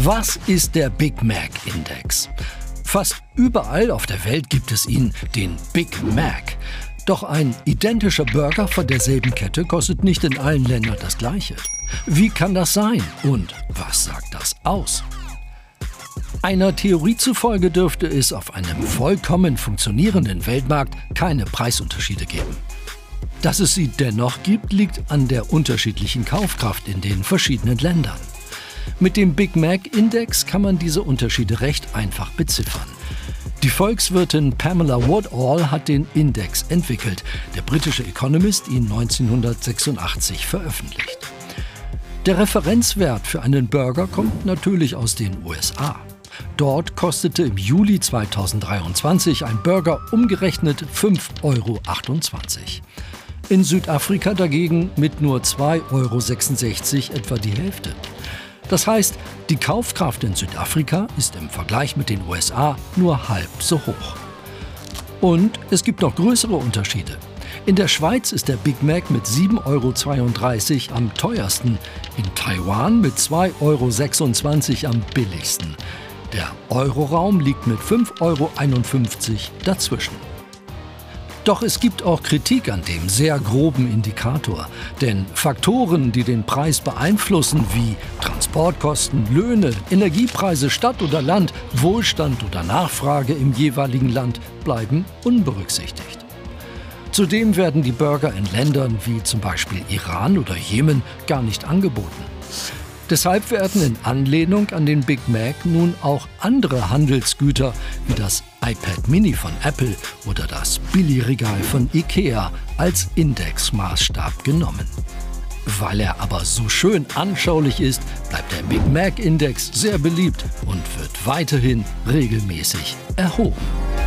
Was ist der Big Mac Index? Fast überall auf der Welt gibt es ihn, den Big Mac. Doch ein identischer Burger von derselben Kette kostet nicht in allen Ländern das gleiche. Wie kann das sein und was sagt das aus? Einer Theorie zufolge dürfte es auf einem vollkommen funktionierenden Weltmarkt keine Preisunterschiede geben. Dass es sie dennoch gibt, liegt an der unterschiedlichen Kaufkraft in den verschiedenen Ländern. Mit dem Big Mac Index kann man diese Unterschiede recht einfach beziffern. Die Volkswirtin Pamela Woodall hat den Index entwickelt, der britische Economist ihn 1986 veröffentlicht. Der Referenzwert für einen Burger kommt natürlich aus den USA. Dort kostete im Juli 2023 ein Burger umgerechnet 5,28 Euro. In Südafrika dagegen mit nur 2,66 Euro etwa die Hälfte. Das heißt, die Kaufkraft in Südafrika ist im Vergleich mit den USA nur halb so hoch. Und es gibt noch größere Unterschiede. In der Schweiz ist der Big Mac mit 7,32 Euro am teuersten, in Taiwan mit 2,26 Euro am billigsten. Der Euroraum liegt mit 5,51 Euro dazwischen. Doch es gibt auch Kritik an dem sehr groben Indikator. Denn Faktoren, die den Preis beeinflussen, wie Transportkosten, Löhne, Energiepreise Stadt oder Land, Wohlstand oder Nachfrage im jeweiligen Land, bleiben unberücksichtigt. Zudem werden die Burger in Ländern wie zum Beispiel Iran oder Jemen gar nicht angeboten. Deshalb werden in Anlehnung an den Big Mac nun auch andere Handelsgüter wie das iPad Mini von Apple oder das Billigregal von IKEA als Indexmaßstab genommen. Weil er aber so schön anschaulich ist, bleibt der Big Mac Index sehr beliebt und wird weiterhin regelmäßig erhoben.